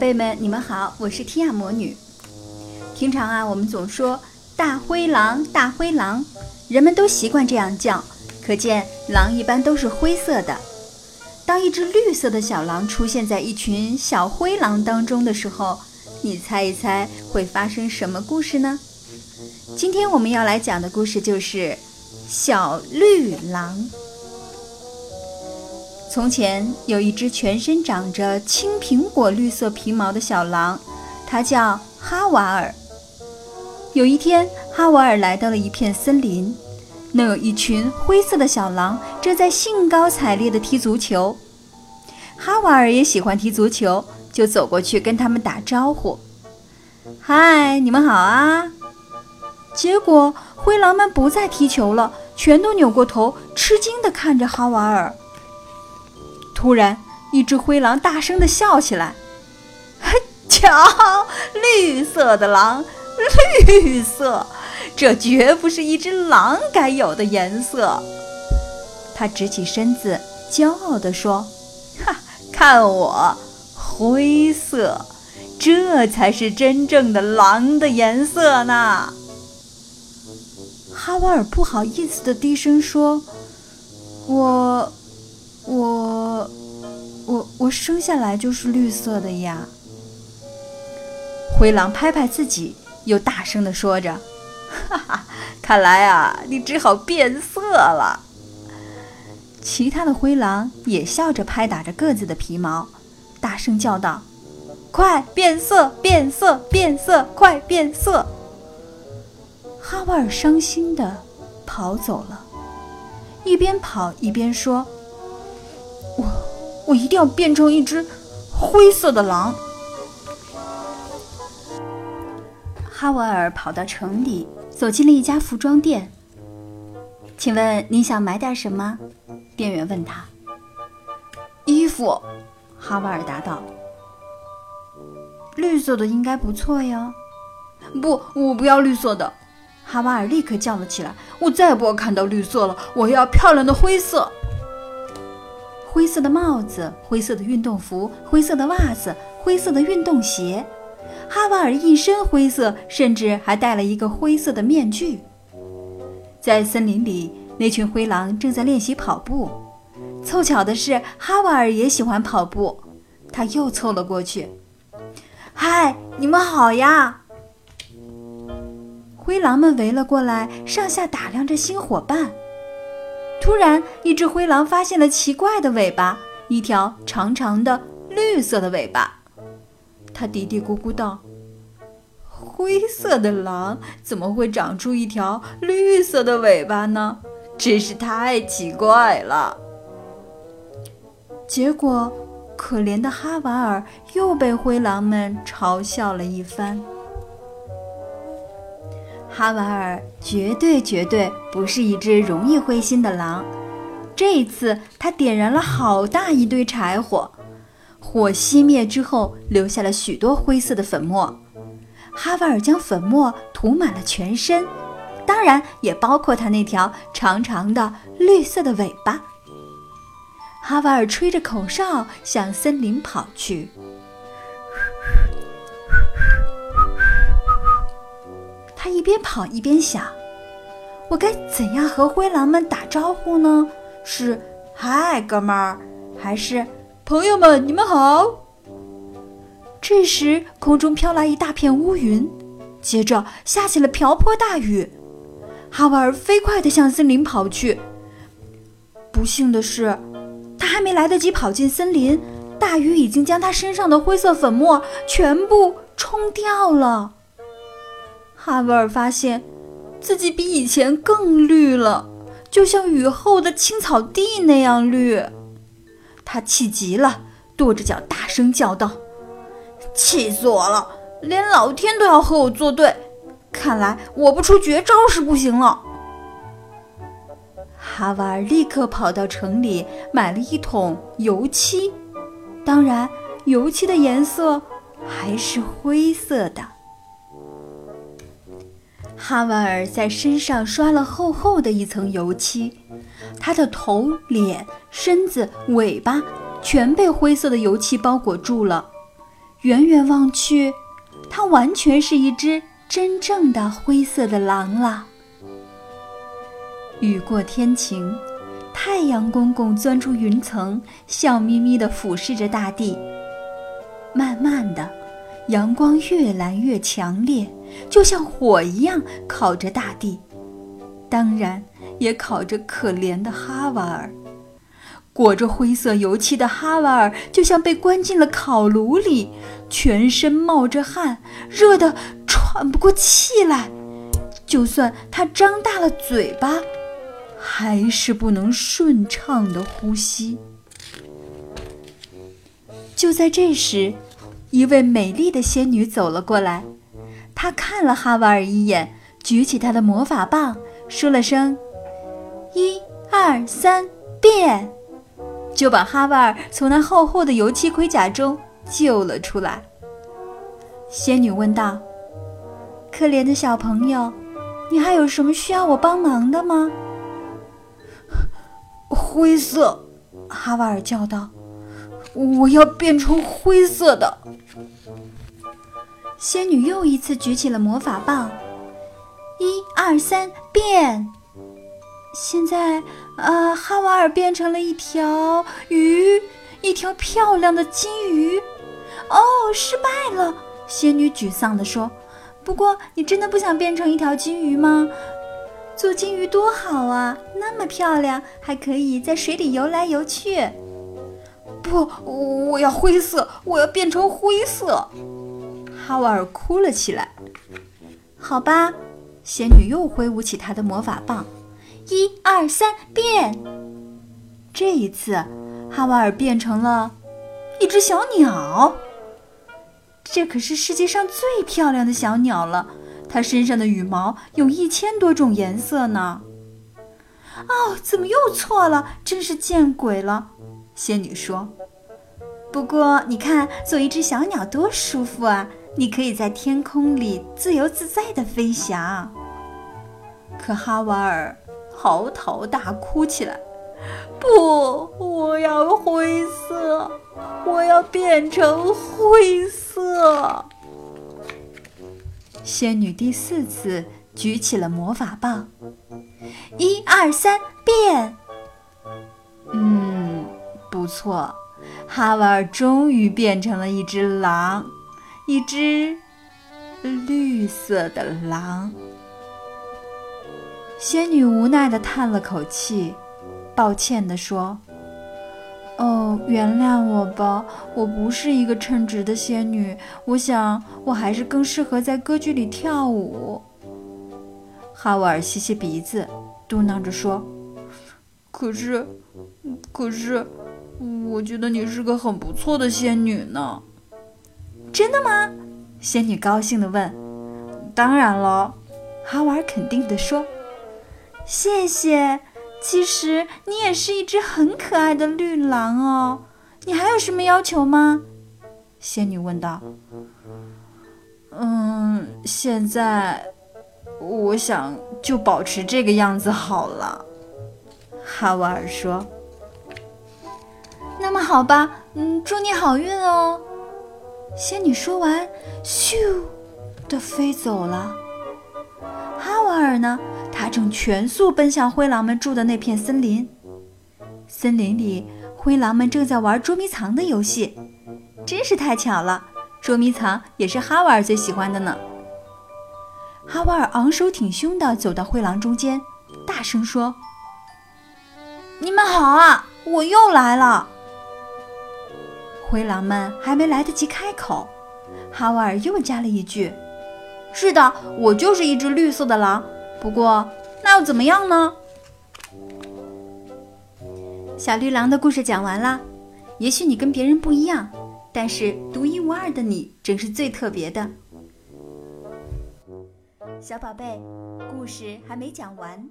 贝们，你们好，我是提亚魔女。平常啊，我们总说大灰狼，大灰狼，人们都习惯这样叫，可见狼一般都是灰色的。当一只绿色的小狼出现在一群小灰狼当中的时候，你猜一猜会发生什么故事呢？今天我们要来讲的故事就是小绿狼。从前有一只全身长着青苹果绿色皮毛的小狼，它叫哈瓦尔。有一天，哈瓦尔来到了一片森林，那有一群灰色的小狼正在兴高采烈地踢足球。哈瓦尔也喜欢踢足球，就走过去跟他们打招呼：“嗨，你们好啊！”结果灰狼们不再踢球了，全都扭过头，吃惊地看着哈瓦尔。突然，一只灰狼大声地笑起来：“，瞧，绿色的狼，绿色，这绝不是一只狼该有的颜色。”他直起身子，骄傲地说：“ 哈，看我，灰色，这才是真正的狼的颜色呢。”哈瓦尔不好意思地低声说：“我。”我，我，我生下来就是绿色的呀。灰狼拍拍自己，又大声地说着：“哈哈，看来啊，你只好变色了。”其他的灰狼也笑着拍打着各自的皮毛，大声叫道：“快变色，变色，变色，快变色！”哈瓦尔伤心地跑走了，一边跑一边说。我，一定要变成一只灰色的狼。哈瓦尔跑到城里，走进了一家服装店。请问你想买点什么？店员问他。衣服，哈瓦尔答道。绿色的应该不错哟。不，我不要绿色的。哈瓦尔立刻叫了起来：“我再也不要看到绿色了，我要漂亮的灰色。”灰色的帽子，灰色的运动服，灰色的袜子，灰色的运动鞋。哈瓦尔一身灰色，甚至还戴了一个灰色的面具。在森林里，那群灰狼正在练习跑步。凑巧的是，哈瓦尔也喜欢跑步，他又凑了过去。“嗨，你们好呀！”灰狼们围了过来，上下打量着新伙伴。突然，一只灰狼发现了奇怪的尾巴，一条长长的绿色的尾巴。它嘀嘀咕咕道：“灰色的狼怎么会长出一条绿色的尾巴呢？真是太奇怪了。”结果，可怜的哈瓦尔又被灰狼们嘲笑了一番。哈瓦尔绝对绝对不是一只容易灰心的狼。这一次，他点燃了好大一堆柴火，火熄灭之后，留下了许多灰色的粉末。哈瓦尔将粉末涂满了全身，当然也包括他那条长长的绿色的尾巴。哈瓦尔吹着口哨向森林跑去。一边跑一边想：“我该怎样和灰狼们打招呼呢？是‘嗨，哥们儿’，还是‘朋友们，你们好’？”这时，空中飘来一大片乌云，接着下起了瓢泼大雨。哈瓦尔飞快地向森林跑去。不幸的是，他还没来得及跑进森林，大雨已经将他身上的灰色粉末全部冲掉了。哈维尔发现自己比以前更绿了，就像雨后的青草地那样绿。他气极了，跺着脚大声叫道：“气死我了！连老天都要和我作对，看来我不出绝招是不行了。”哈瓦尔立刻跑到城里买了一桶油漆，当然，油漆的颜色还是灰色的。哈瓦尔在身上刷了厚厚的一层油漆，他的头、脸、身子、尾巴全被灰色的油漆包裹住了。远远望去，它完全是一只真正的灰色的狼了。雨过天晴，太阳公公钻出云层，笑眯眯地俯视着大地。慢慢的，阳光越来越强烈。就像火一样烤着大地，当然也烤着可怜的哈瓦尔。裹着灰色油漆的哈瓦尔就像被关进了烤炉里，全身冒着汗，热得喘不过气来。就算他张大了嘴巴，还是不能顺畅的呼吸。就在这时，一位美丽的仙女走了过来。他看了哈瓦尔一眼，举起他的魔法棒，说了声“一二三变”，就把哈瓦尔从那厚厚的油漆盔甲中救了出来。仙女问道：“可怜的小朋友，你还有什么需要我帮忙的吗？”灰色，哈瓦尔叫道：“我要变成灰色的。”仙女又一次举起了魔法棒，一二三，变！现在，呃，哈瓦尔变成了一条鱼，一条漂亮的金鱼。哦，失败了！仙女沮丧地说。不过，你真的不想变成一条金鱼吗？做金鱼多好啊，那么漂亮，还可以在水里游来游去。不，我要灰色，我要变成灰色。哈瓦尔哭了起来。好吧，仙女又挥舞起她的魔法棒，一二三，变！这一次，哈瓦尔变成了一只小鸟。这可是世界上最漂亮的小鸟了，它身上的羽毛有一千多种颜色呢。哦，怎么又错了？真是见鬼了！仙女说。不过，你看，做一只小鸟多舒服啊！你可以在天空里自由自在地飞翔。可哈瓦尔嚎啕大哭起来：“不，我要灰色，我要变成灰色。”仙女第四次举起了魔法棒，一二三，变！嗯，不错，哈瓦尔终于变成了一只狼。一只绿色的狼，仙女无奈地叹了口气，抱歉地说：“哦，原谅我吧，我不是一个称职的仙女。我想，我还是更适合在歌剧里跳舞。”哈瓦尔吸吸鼻子，嘟囔着说：“可是，可是，我觉得你是个很不错的仙女呢。”真的吗？仙女高兴地问。“当然了。”哈瓦尔肯定地说。“谢谢。其实你也是一只很可爱的绿狼哦。你还有什么要求吗？”仙女问道。“嗯，现在我想就保持这个样子好了。”哈瓦尔说。“那么好吧，嗯，祝你好运哦。”仙女说完，咻的飞走了。哈瓦尔呢？他正全速奔向灰狼们住的那片森林。森林里，灰狼们正在玩捉迷藏的游戏，真是太巧了！捉迷藏也是哈瓦尔最喜欢的呢。哈瓦尔昂首挺胸地走到灰狼中间，大声说：“你们好啊，我又来了。”灰狼们还没来得及开口，哈瓦尔又加了一句：“是的，我就是一只绿色的狼。不过，那又怎么样呢？”小绿狼的故事讲完了，也许你跟别人不一样，但是独一无二的你正是最特别的。小宝贝，故事还没讲完，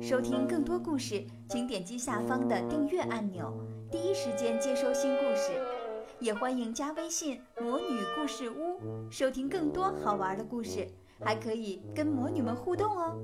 收听更多故事，请点击下方的订阅按钮，第一时间接收新故事。也欢迎加微信“魔女故事屋”，收听更多好玩的故事，还可以跟魔女们互动哦。